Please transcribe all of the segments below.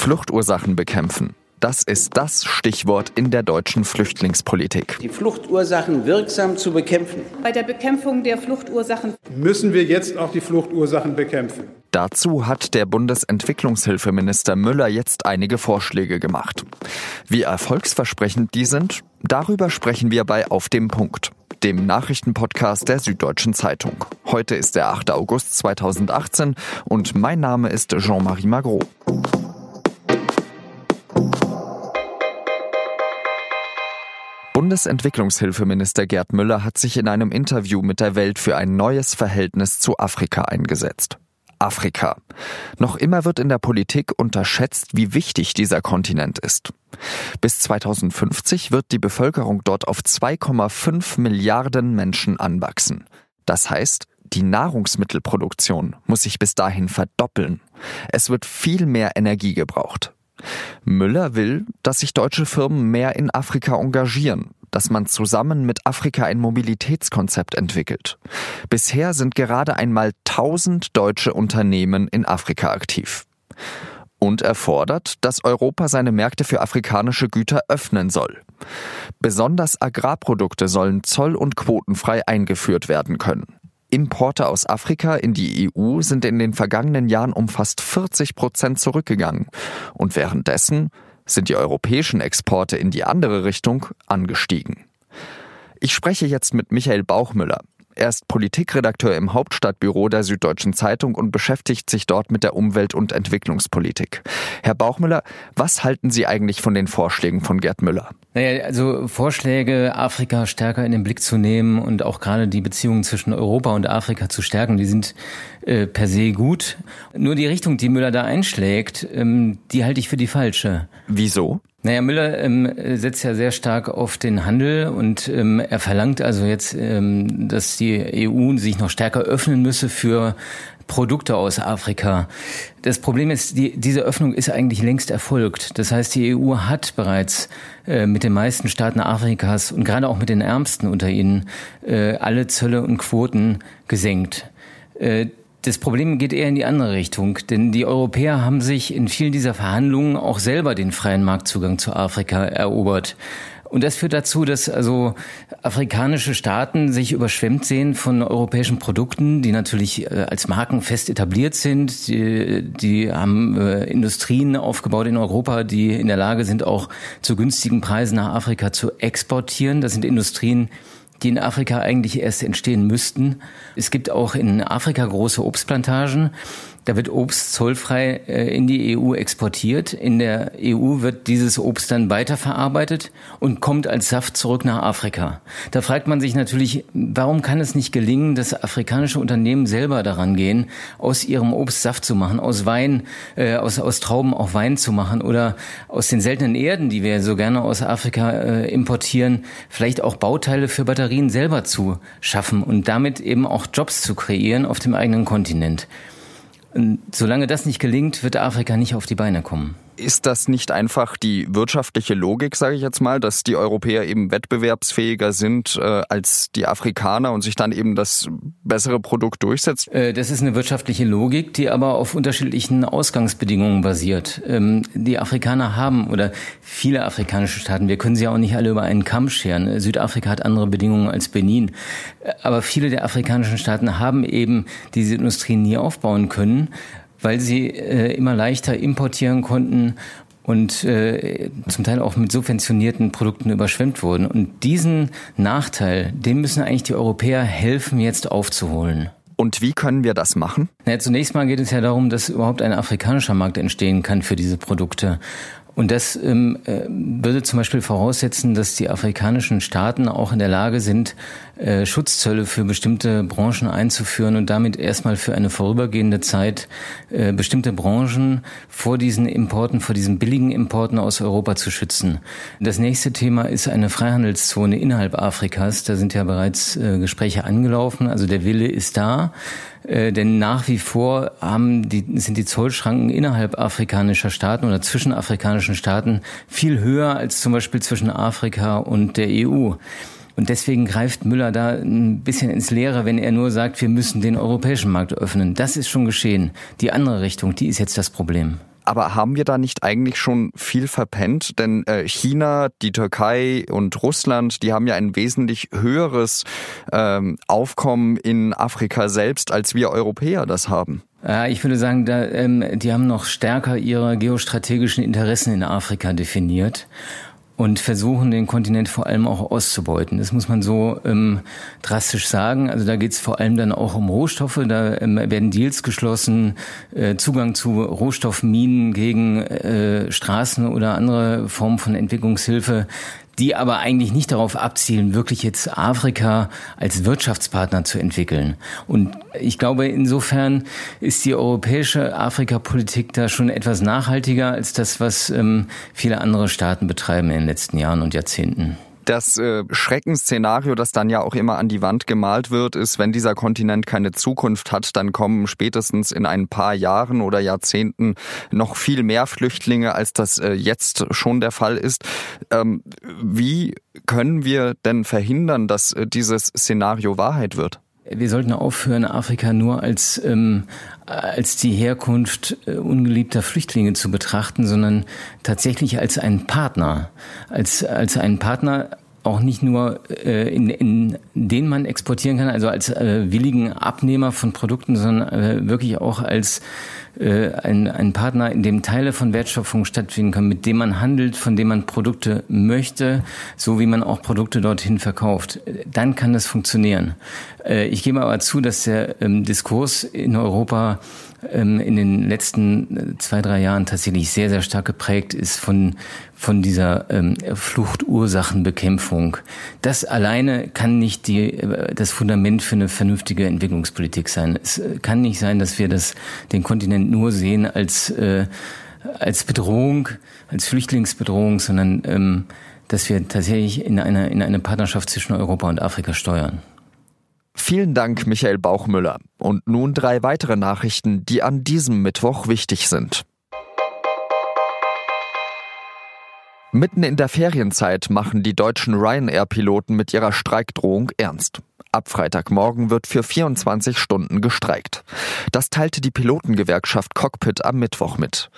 Fluchtursachen bekämpfen. Das ist das Stichwort in der deutschen Flüchtlingspolitik. Die Fluchtursachen wirksam zu bekämpfen. Bei der Bekämpfung der Fluchtursachen müssen wir jetzt auch die Fluchtursachen bekämpfen. Dazu hat der Bundesentwicklungshilfeminister Müller jetzt einige Vorschläge gemacht. Wie erfolgsversprechend die sind, darüber sprechen wir bei Auf dem Punkt, dem Nachrichtenpodcast der Süddeutschen Zeitung. Heute ist der 8. August 2018 und mein Name ist Jean-Marie Magro. Bundesentwicklungshilfeminister Gerd Müller hat sich in einem Interview mit der Welt für ein neues Verhältnis zu Afrika eingesetzt. Afrika. Noch immer wird in der Politik unterschätzt, wie wichtig dieser Kontinent ist. Bis 2050 wird die Bevölkerung dort auf 2,5 Milliarden Menschen anwachsen. Das heißt, die Nahrungsmittelproduktion muss sich bis dahin verdoppeln. Es wird viel mehr Energie gebraucht. Müller will, dass sich deutsche Firmen mehr in Afrika engagieren, dass man zusammen mit Afrika ein Mobilitätskonzept entwickelt. Bisher sind gerade einmal 1000 deutsche Unternehmen in Afrika aktiv. Und er fordert, dass Europa seine Märkte für afrikanische Güter öffnen soll. Besonders Agrarprodukte sollen zoll- und quotenfrei eingeführt werden können. Importe aus Afrika in die EU sind in den vergangenen Jahren um fast 40 Prozent zurückgegangen. Und währenddessen sind die europäischen Exporte in die andere Richtung angestiegen. Ich spreche jetzt mit Michael Bauchmüller. Er ist Politikredakteur im Hauptstadtbüro der Süddeutschen Zeitung und beschäftigt sich dort mit der Umwelt- und Entwicklungspolitik. Herr Bauchmüller, was halten Sie eigentlich von den Vorschlägen von Gerd Müller? Naja, also Vorschläge, Afrika stärker in den Blick zu nehmen und auch gerade die Beziehungen zwischen Europa und Afrika zu stärken, die sind äh, per se gut. Nur die Richtung, die Müller da einschlägt, ähm, die halte ich für die falsche. Wieso? Naja, Müller ähm, setzt ja sehr stark auf den Handel und ähm, er verlangt also jetzt, ähm, dass die EU sich noch stärker öffnen müsse für Produkte aus Afrika. Das Problem ist, die, diese Öffnung ist eigentlich längst erfolgt. Das heißt, die EU hat bereits äh, mit den meisten Staaten Afrikas und gerade auch mit den Ärmsten unter ihnen äh, alle Zölle und Quoten gesenkt. Das Problem geht eher in die andere Richtung, denn die Europäer haben sich in vielen dieser Verhandlungen auch selber den freien Marktzugang zu Afrika erobert. Und das führt dazu, dass also afrikanische Staaten sich überschwemmt sehen von europäischen Produkten, die natürlich äh, als Marken fest etabliert sind. Die, die haben äh, Industrien aufgebaut in Europa, die in der Lage sind, auch zu günstigen Preisen nach Afrika zu exportieren. Das sind Industrien, die in Afrika eigentlich erst entstehen müssten. Es gibt auch in Afrika große Obstplantagen. Da wird Obst zollfrei äh, in die EU exportiert. In der EU wird dieses Obst dann weiterverarbeitet und kommt als Saft zurück nach Afrika. Da fragt man sich natürlich, warum kann es nicht gelingen, dass afrikanische Unternehmen selber daran gehen, aus ihrem Obst Saft zu machen, aus Wein, äh, aus, aus Trauben auch Wein zu machen oder aus den seltenen Erden, die wir so gerne aus Afrika äh, importieren, vielleicht auch Bauteile für Batterien selber zu schaffen und damit eben auch Jobs zu kreieren auf dem eigenen Kontinent. Solange das nicht gelingt, wird Afrika nicht auf die Beine kommen. Ist das nicht einfach die wirtschaftliche Logik, sage ich jetzt mal, dass die Europäer eben wettbewerbsfähiger sind äh, als die Afrikaner und sich dann eben das bessere Produkt durchsetzt? Äh, das ist eine wirtschaftliche Logik, die aber auf unterschiedlichen Ausgangsbedingungen basiert. Ähm, die Afrikaner haben oder viele afrikanische Staaten, wir können sie auch nicht alle über einen Kamm scheren. Südafrika hat andere Bedingungen als Benin. Äh, aber viele der afrikanischen Staaten haben eben diese Industrien nie aufbauen können weil sie äh, immer leichter importieren konnten und äh, zum Teil auch mit subventionierten Produkten überschwemmt wurden. Und diesen Nachteil, den müssen eigentlich die Europäer helfen, jetzt aufzuholen. Und wie können wir das machen? Na, zunächst mal geht es ja darum, dass überhaupt ein afrikanischer Markt entstehen kann für diese Produkte. Und das ähm, äh, würde zum Beispiel voraussetzen, dass die afrikanischen Staaten auch in der Lage sind, äh, Schutzzölle für bestimmte Branchen einzuführen und damit erstmal für eine vorübergehende Zeit äh, bestimmte Branchen vor diesen Importen, vor diesen billigen Importen aus Europa zu schützen. Das nächste Thema ist eine Freihandelszone innerhalb Afrikas. Da sind ja bereits äh, Gespräche angelaufen. Also der Wille ist da. Äh, denn nach wie vor haben die, sind die Zollschranken innerhalb afrikanischer Staaten oder zwischen afrikanischen Staaten viel höher als zum Beispiel zwischen Afrika und der EU. Und deswegen greift Müller da ein bisschen ins Leere, wenn er nur sagt, wir müssen den europäischen Markt öffnen. Das ist schon geschehen. Die andere Richtung, die ist jetzt das Problem. Aber haben wir da nicht eigentlich schon viel verpennt? Denn äh, China, die Türkei und Russland, die haben ja ein wesentlich höheres ähm, Aufkommen in Afrika selbst, als wir Europäer das haben. Ich würde sagen, da, ähm, die haben noch stärker ihre geostrategischen Interessen in Afrika definiert und versuchen den Kontinent vor allem auch auszubeuten. Das muss man so ähm, drastisch sagen. Also da geht es vor allem dann auch um Rohstoffe. Da ähm, werden Deals geschlossen, äh, Zugang zu Rohstoffminen gegen äh, Straßen oder andere Formen von Entwicklungshilfe die aber eigentlich nicht darauf abzielen, wirklich jetzt Afrika als Wirtschaftspartner zu entwickeln. Und ich glaube, insofern ist die europäische Afrikapolitik da schon etwas nachhaltiger als das, was ähm, viele andere Staaten betreiben in den letzten Jahren und Jahrzehnten. Das äh, Schreckensszenario, das dann ja auch immer an die Wand gemalt wird, ist, wenn dieser Kontinent keine Zukunft hat, dann kommen spätestens in ein paar Jahren oder Jahrzehnten noch viel mehr Flüchtlinge, als das äh, jetzt schon der Fall ist. Ähm, wie können wir denn verhindern, dass äh, dieses Szenario Wahrheit wird? Wir sollten aufhören, Afrika nur als, ähm, als die Herkunft ungeliebter Flüchtlinge zu betrachten, sondern tatsächlich als einen Partner, als, als einen Partner auch nicht nur äh, in, in den man exportieren kann, also als äh, willigen Abnehmer von Produkten, sondern äh, wirklich auch als äh, ein, ein Partner, in dem Teile von Wertschöpfung stattfinden können, mit dem man handelt, von dem man Produkte möchte, so wie man auch Produkte dorthin verkauft. Dann kann das funktionieren. Äh, ich gebe aber zu, dass der ähm, Diskurs in Europa in den letzten äh, zwei, drei Jahren tatsächlich sehr, sehr stark geprägt ist von, von dieser ähm, Fluchtursachenbekämpfung. Das alleine kann nicht die, äh, das Fundament für eine vernünftige Entwicklungspolitik sein. Es äh, kann nicht sein, dass wir das, den Kontinent nur sehen als, äh, als Bedrohung, als Flüchtlingsbedrohung, sondern ähm, dass wir tatsächlich in eine, in eine Partnerschaft zwischen Europa und Afrika steuern. Vielen Dank, Michael Bauchmüller. Und nun drei weitere Nachrichten, die an diesem Mittwoch wichtig sind. Mitten in der Ferienzeit machen die deutschen Ryanair-Piloten mit ihrer Streikdrohung ernst. Ab Freitagmorgen wird für 24 Stunden gestreikt. Das teilte die Pilotengewerkschaft Cockpit am Mittwoch mit.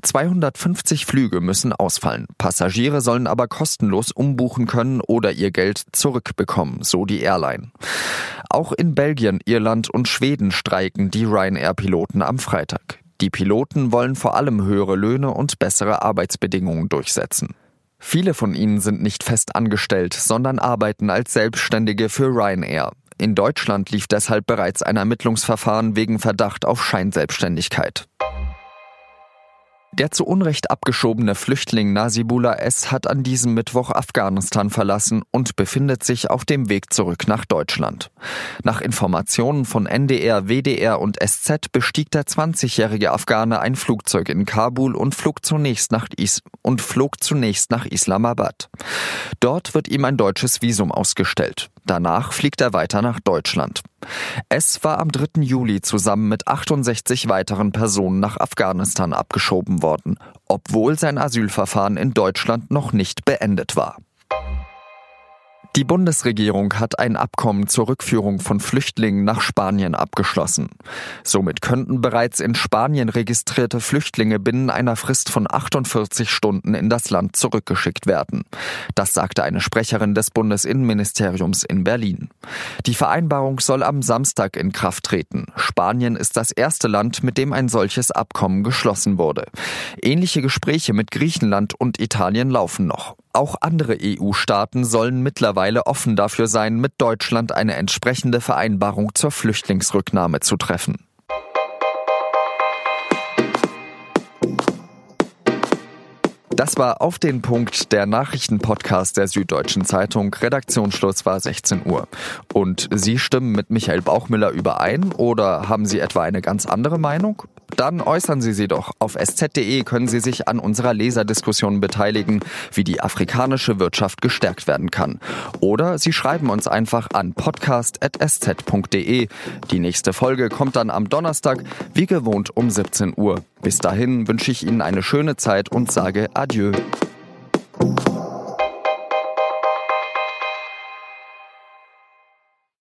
250 Flüge müssen ausfallen. Passagiere sollen aber kostenlos umbuchen können oder ihr Geld zurückbekommen, so die Airline. Auch in Belgien, Irland und Schweden streiken die Ryanair-Piloten am Freitag. Die Piloten wollen vor allem höhere Löhne und bessere Arbeitsbedingungen durchsetzen. Viele von ihnen sind nicht fest angestellt, sondern arbeiten als Selbstständige für Ryanair. In Deutschland lief deshalb bereits ein Ermittlungsverfahren wegen Verdacht auf Scheinselbstständigkeit. Der zu Unrecht abgeschobene Flüchtling Nasibullah S. hat an diesem Mittwoch Afghanistan verlassen und befindet sich auf dem Weg zurück nach Deutschland. Nach Informationen von NDR, WDR und SZ bestieg der 20-jährige Afghane ein Flugzeug in Kabul und flog zunächst nach, Is und flog zunächst nach Islamabad. Dort wird ihm ein deutsches Visum ausgestellt. Danach fliegt er weiter nach Deutschland. Es war am 3. Juli zusammen mit 68 weiteren Personen nach Afghanistan abgeschoben worden, obwohl sein Asylverfahren in Deutschland noch nicht beendet war. Die Bundesregierung hat ein Abkommen zur Rückführung von Flüchtlingen nach Spanien abgeschlossen. Somit könnten bereits in Spanien registrierte Flüchtlinge binnen einer Frist von 48 Stunden in das Land zurückgeschickt werden. Das sagte eine Sprecherin des Bundesinnenministeriums in Berlin. Die Vereinbarung soll am Samstag in Kraft treten. Spanien ist das erste Land, mit dem ein solches Abkommen geschlossen wurde. Ähnliche Gespräche mit Griechenland und Italien laufen noch. Auch andere EU-Staaten sollen mittlerweile offen dafür sein, mit Deutschland eine entsprechende Vereinbarung zur Flüchtlingsrücknahme zu treffen. Das war auf den Punkt der Nachrichtenpodcast der Süddeutschen Zeitung. Redaktionsschluss war 16 Uhr. Und Sie stimmen mit Michael Bauchmüller überein oder haben Sie etwa eine ganz andere Meinung? Dann äußern Sie sie doch. Auf sz.de können Sie sich an unserer Leserdiskussion beteiligen, wie die afrikanische Wirtschaft gestärkt werden kann. Oder Sie schreiben uns einfach an podcast.sz.de. Die nächste Folge kommt dann am Donnerstag, wie gewohnt um 17 Uhr. Bis dahin wünsche ich Ihnen eine schöne Zeit und sage Adieu.